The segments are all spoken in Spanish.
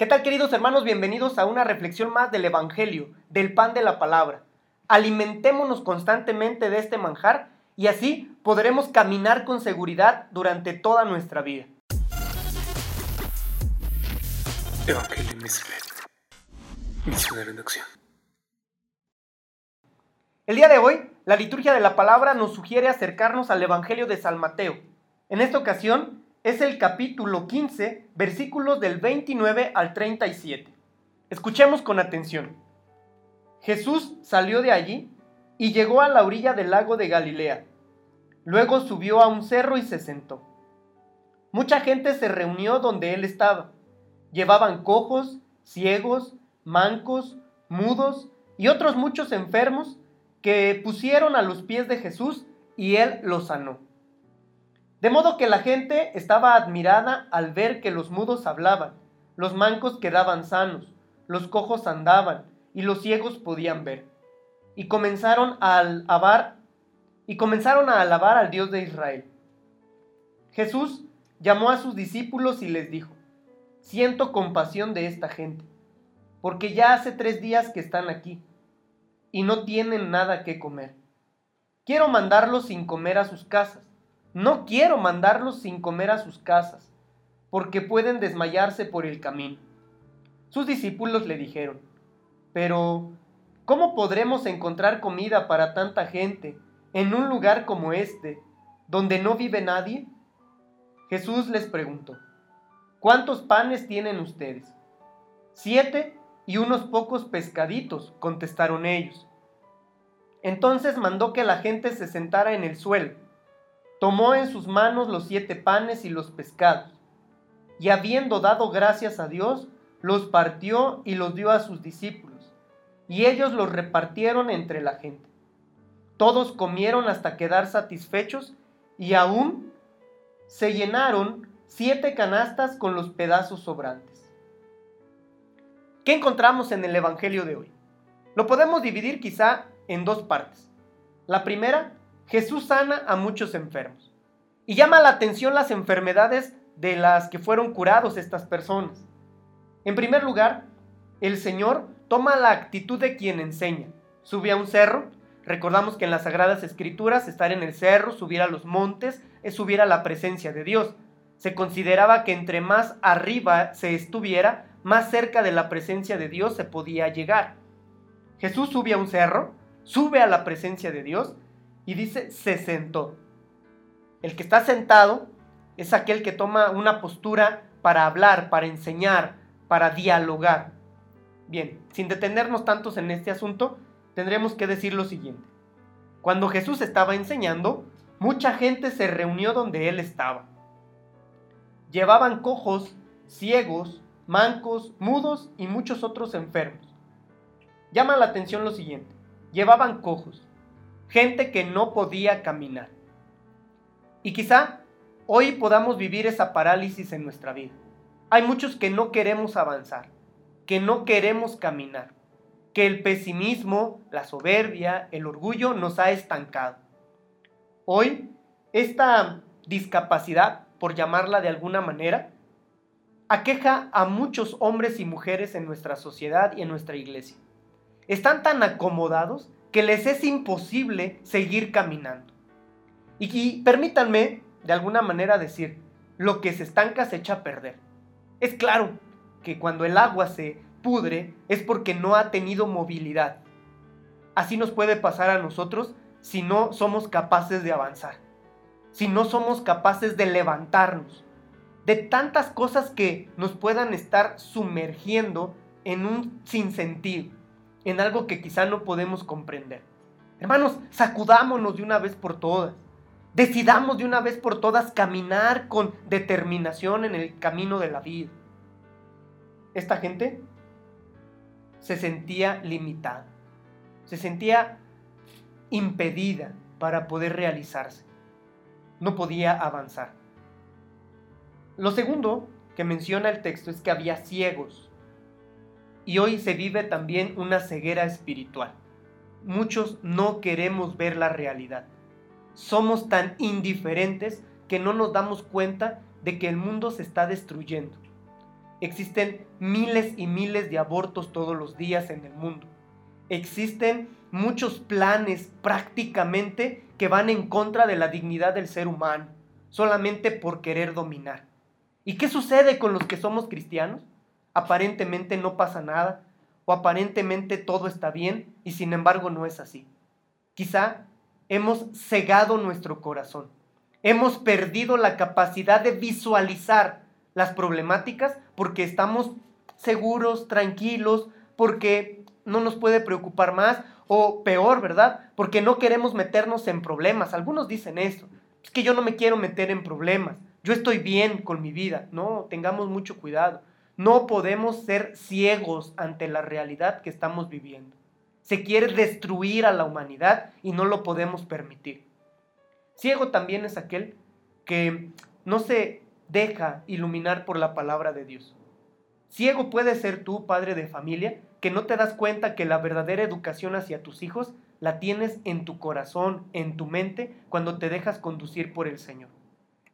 ¿Qué tal queridos hermanos? Bienvenidos a una reflexión más del Evangelio, del pan de la palabra. Alimentémonos constantemente de este manjar y así podremos caminar con seguridad durante toda nuestra vida. Evangelio Misionero en acción. El día de hoy, la liturgia de la palabra nos sugiere acercarnos al Evangelio de San Mateo. En esta ocasión, es el capítulo 15, versículos del 29 al 37. Escuchemos con atención. Jesús salió de allí y llegó a la orilla del lago de Galilea. Luego subió a un cerro y se sentó. Mucha gente se reunió donde él estaba. Llevaban cojos, ciegos, mancos, mudos y otros muchos enfermos que pusieron a los pies de Jesús y él los sanó. De modo que la gente estaba admirada al ver que los mudos hablaban, los mancos quedaban sanos, los cojos andaban y los ciegos podían ver. Y comenzaron a alabar y comenzaron a alabar al Dios de Israel. Jesús llamó a sus discípulos y les dijo: Siento compasión de esta gente, porque ya hace tres días que están aquí y no tienen nada que comer. Quiero mandarlos sin comer a sus casas no quiero mandarlos sin comer a sus casas, porque pueden desmayarse por el camino. Sus discípulos le dijeron, pero ¿cómo podremos encontrar comida para tanta gente en un lugar como este, donde no vive nadie? Jesús les preguntó, ¿cuántos panes tienen ustedes? Siete y unos pocos pescaditos, contestaron ellos. Entonces mandó que la gente se sentara en el suelo tomó en sus manos los siete panes y los pescados, y habiendo dado gracias a Dios, los partió y los dio a sus discípulos, y ellos los repartieron entre la gente. Todos comieron hasta quedar satisfechos, y aún se llenaron siete canastas con los pedazos sobrantes. ¿Qué encontramos en el Evangelio de hoy? Lo podemos dividir quizá en dos partes. La primera Jesús sana a muchos enfermos. Y llama la atención las enfermedades de las que fueron curados estas personas. En primer lugar, el Señor toma la actitud de quien enseña. Sube a un cerro. Recordamos que en las Sagradas Escrituras estar en el cerro, subir a los montes, es subir a la presencia de Dios. Se consideraba que entre más arriba se estuviera, más cerca de la presencia de Dios se podía llegar. Jesús sube a un cerro, sube a la presencia de Dios y dice, se sentó. El que está sentado es aquel que toma una postura para hablar, para enseñar, para dialogar. Bien, sin detenernos tantos en este asunto, tendremos que decir lo siguiente. Cuando Jesús estaba enseñando, mucha gente se reunió donde él estaba. Llevaban cojos, ciegos, mancos, mudos y muchos otros enfermos. Llama la atención lo siguiente. Llevaban cojos gente que no podía caminar. Y quizá hoy podamos vivir esa parálisis en nuestra vida. Hay muchos que no queremos avanzar, que no queremos caminar, que el pesimismo, la soberbia, el orgullo nos ha estancado. Hoy, esta discapacidad, por llamarla de alguna manera, aqueja a muchos hombres y mujeres en nuestra sociedad y en nuestra iglesia. Están tan acomodados que les es imposible seguir caminando. Y, permítanme, de alguna manera, decir, lo que se estanca se echa a perder. Es claro que cuando el agua se pudre es porque no ha tenido movilidad. Así nos puede pasar a nosotros si no somos capaces de avanzar, si no somos capaces de levantarnos, de tantas cosas que nos puedan estar sumergiendo en un sinsentido en algo que quizá no podemos comprender. Hermanos, sacudámonos de una vez por todas. Decidamos de una vez por todas caminar con determinación en el camino de la vida. Esta gente se sentía limitada, se sentía impedida para poder realizarse. No podía avanzar. Lo segundo que menciona el texto es que había ciegos y hoy se vive también una ceguera espiritual. Muchos no queremos ver la realidad. Somos tan indiferentes que no nos damos cuenta de que el mundo se está destruyendo. Existen miles y miles de abortos todos los días en el mundo. Existen muchos planes prácticamente que van en contra de la dignidad del ser humano, solamente por querer dominar. ¿Y qué sucede con los que somos cristianos? Aparentemente no pasa nada, o aparentemente todo está bien, y sin embargo no es así. Quizá hemos cegado nuestro corazón, hemos perdido la capacidad de visualizar las problemáticas porque estamos seguros, tranquilos, porque no nos puede preocupar más o peor, ¿verdad? Porque no queremos meternos en problemas. Algunos dicen eso. Es que yo no me quiero meter en problemas. Yo estoy bien con mi vida. No, tengamos mucho cuidado. No podemos ser ciegos ante la realidad que estamos viviendo. Se quiere destruir a la humanidad y no lo podemos permitir. Ciego también es aquel que no se deja iluminar por la palabra de Dios. Ciego puede ser tú, padre de familia, que no te das cuenta que la verdadera educación hacia tus hijos la tienes en tu corazón, en tu mente, cuando te dejas conducir por el Señor.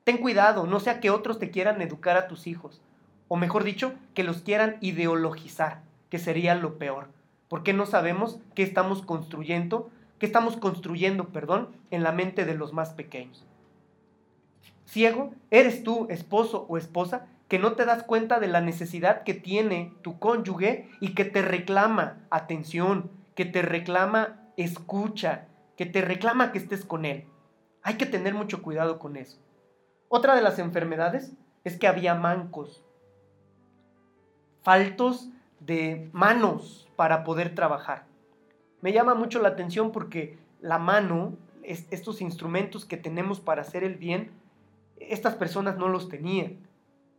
Ten cuidado, no sea que otros te quieran educar a tus hijos, o mejor dicho, que los quieran ideologizar, que sería lo peor, porque no sabemos qué estamos construyendo, qué estamos construyendo, perdón, en la mente de los más pequeños. Ciego, eres tú, esposo o esposa, que no te das cuenta de la necesidad que tiene tu cónyuge y que te reclama atención, que te reclama escucha, que te reclama que estés con él. Hay que tener mucho cuidado con eso. Otra de las enfermedades es que había mancos, faltos de manos para poder trabajar. Me llama mucho la atención porque la mano, estos instrumentos que tenemos para hacer el bien, estas personas no los tenían.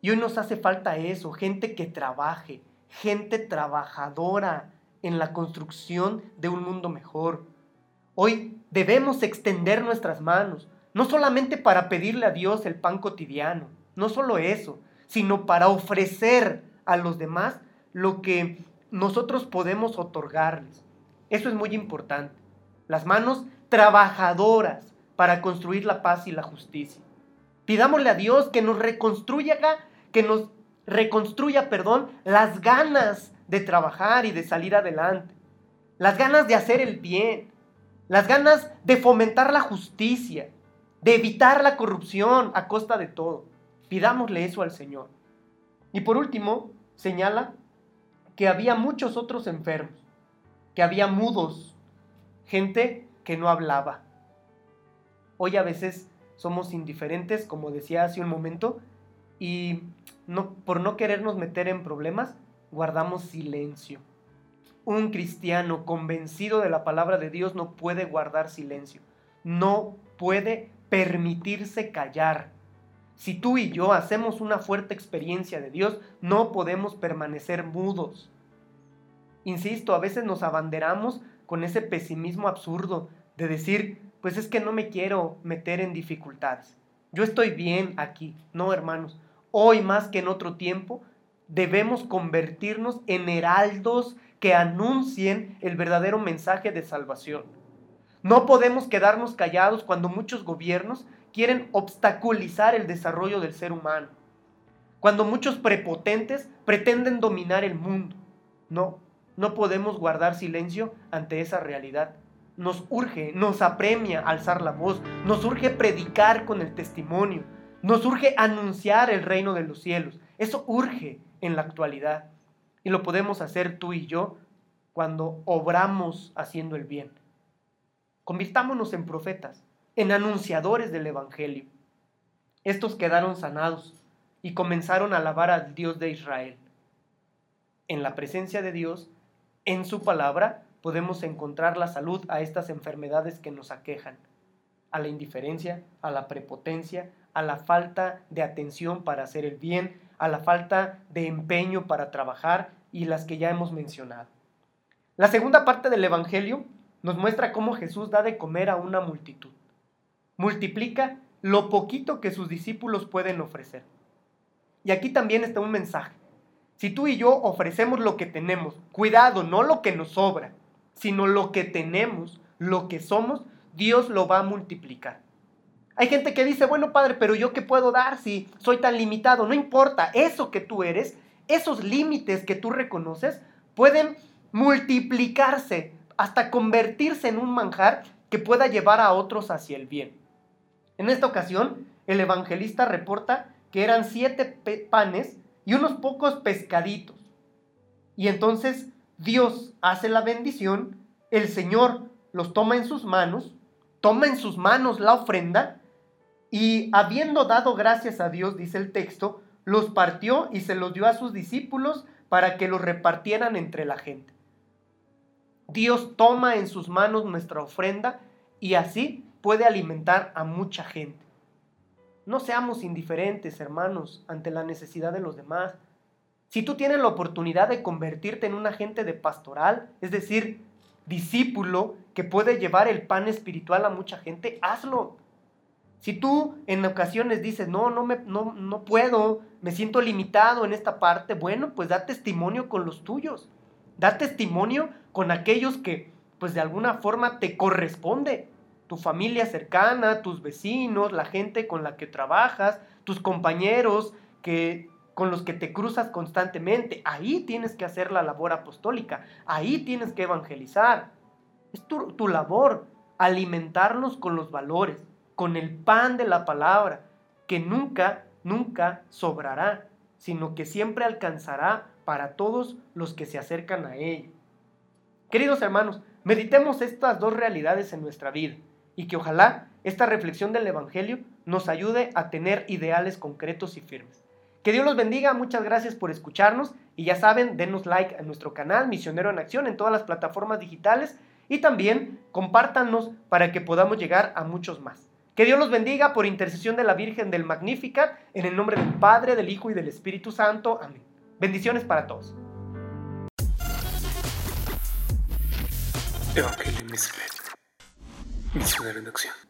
Y hoy nos hace falta eso, gente que trabaje, gente trabajadora en la construcción de un mundo mejor. Hoy debemos extender nuestras manos, no solamente para pedirle a Dios el pan cotidiano, no solo eso, sino para ofrecer a los demás lo que nosotros podemos otorgarles. Eso es muy importante. Las manos trabajadoras para construir la paz y la justicia. Pidámosle a Dios que nos reconstruya, que nos reconstruya, perdón, las ganas de trabajar y de salir adelante. Las ganas de hacer el bien. Las ganas de fomentar la justicia. De evitar la corrupción a costa de todo. Pidámosle eso al Señor. Y por último, señala que había muchos otros enfermos. Que había mudos. Gente que no hablaba. Hoy a veces somos indiferentes, como decía hace un momento, y no, por no querernos meter en problemas, guardamos silencio. Un cristiano convencido de la palabra de Dios no puede guardar silencio, no puede permitirse callar. Si tú y yo hacemos una fuerte experiencia de Dios, no podemos permanecer mudos. Insisto, a veces nos abanderamos con ese pesimismo absurdo de decir, pues es que no me quiero meter en dificultades. Yo estoy bien aquí. No, hermanos. Hoy más que en otro tiempo debemos convertirnos en heraldos que anuncien el verdadero mensaje de salvación. No podemos quedarnos callados cuando muchos gobiernos quieren obstaculizar el desarrollo del ser humano. Cuando muchos prepotentes pretenden dominar el mundo. No, no podemos guardar silencio ante esa realidad nos urge, nos apremia alzar la voz, nos urge predicar con el testimonio, nos urge anunciar el reino de los cielos. Eso urge en la actualidad. Y lo podemos hacer tú y yo cuando obramos haciendo el bien. Convirtámonos en profetas, en anunciadores del Evangelio. Estos quedaron sanados y comenzaron a alabar al Dios de Israel. En la presencia de Dios, en su palabra, podemos encontrar la salud a estas enfermedades que nos aquejan, a la indiferencia, a la prepotencia, a la falta de atención para hacer el bien, a la falta de empeño para trabajar y las que ya hemos mencionado. La segunda parte del Evangelio nos muestra cómo Jesús da de comer a una multitud. Multiplica lo poquito que sus discípulos pueden ofrecer. Y aquí también está un mensaje. Si tú y yo ofrecemos lo que tenemos, cuidado, no lo que nos sobra, sino lo que tenemos, lo que somos, Dios lo va a multiplicar. Hay gente que dice, bueno, Padre, pero yo qué puedo dar si soy tan limitado? No importa, eso que tú eres esos límites que tú reconoces pueden multiplicarse hasta convertirse en un manjar que pueda llevar a otros hacia el bien. En esta ocasión, el evangelista reporta que eran siete panes y unos pocos pescaditos. Y entonces Dios hace la bendición, el Señor los toma en sus manos, toma en sus manos la ofrenda y habiendo dado gracias a Dios, dice el texto, los partió y se los dio a sus discípulos para que los repartieran entre la gente. Dios toma en sus manos nuestra ofrenda y así puede alimentar a mucha gente. No seamos indiferentes, hermanos, ante la necesidad de los demás. Si tú tienes la oportunidad de convertirte en un agente de pastoral, es decir, discípulo que puede llevar el pan espiritual a mucha gente, hazlo. Si tú en ocasiones dices, no, no, me, no, no puedo, me siento limitado en esta parte, bueno, pues da testimonio con los tuyos. Da testimonio con aquellos que, pues de alguna forma te corresponde. Tu familia cercana, tus vecinos, la gente con la que trabajas, tus compañeros que, con los que te cruzas constantemente. Ahí tienes que hacer la labor apostólica. Ahí tienes que evangelizar. Es tu, tu labor alimentarnos con los valores, con el pan de la palabra, que nunca, nunca sobrará, sino que siempre alcanzará para todos los que se acercan a Él. Queridos hermanos, meditemos estas dos realidades en nuestra vida y que ojalá esta reflexión del Evangelio nos ayude a tener ideales concretos y firmes. Que Dios los bendiga, muchas gracias por escucharnos y ya saben, denos like a nuestro canal Misionero en Acción en todas las plataformas digitales y también compártanos para que podamos llegar a muchos más. Que Dios los bendiga por intercesión de la Virgen del Magnificat, en el nombre del Padre, del Hijo y del Espíritu Santo. Amén. Bendiciones para todos. Evangelio Misionero en Acción.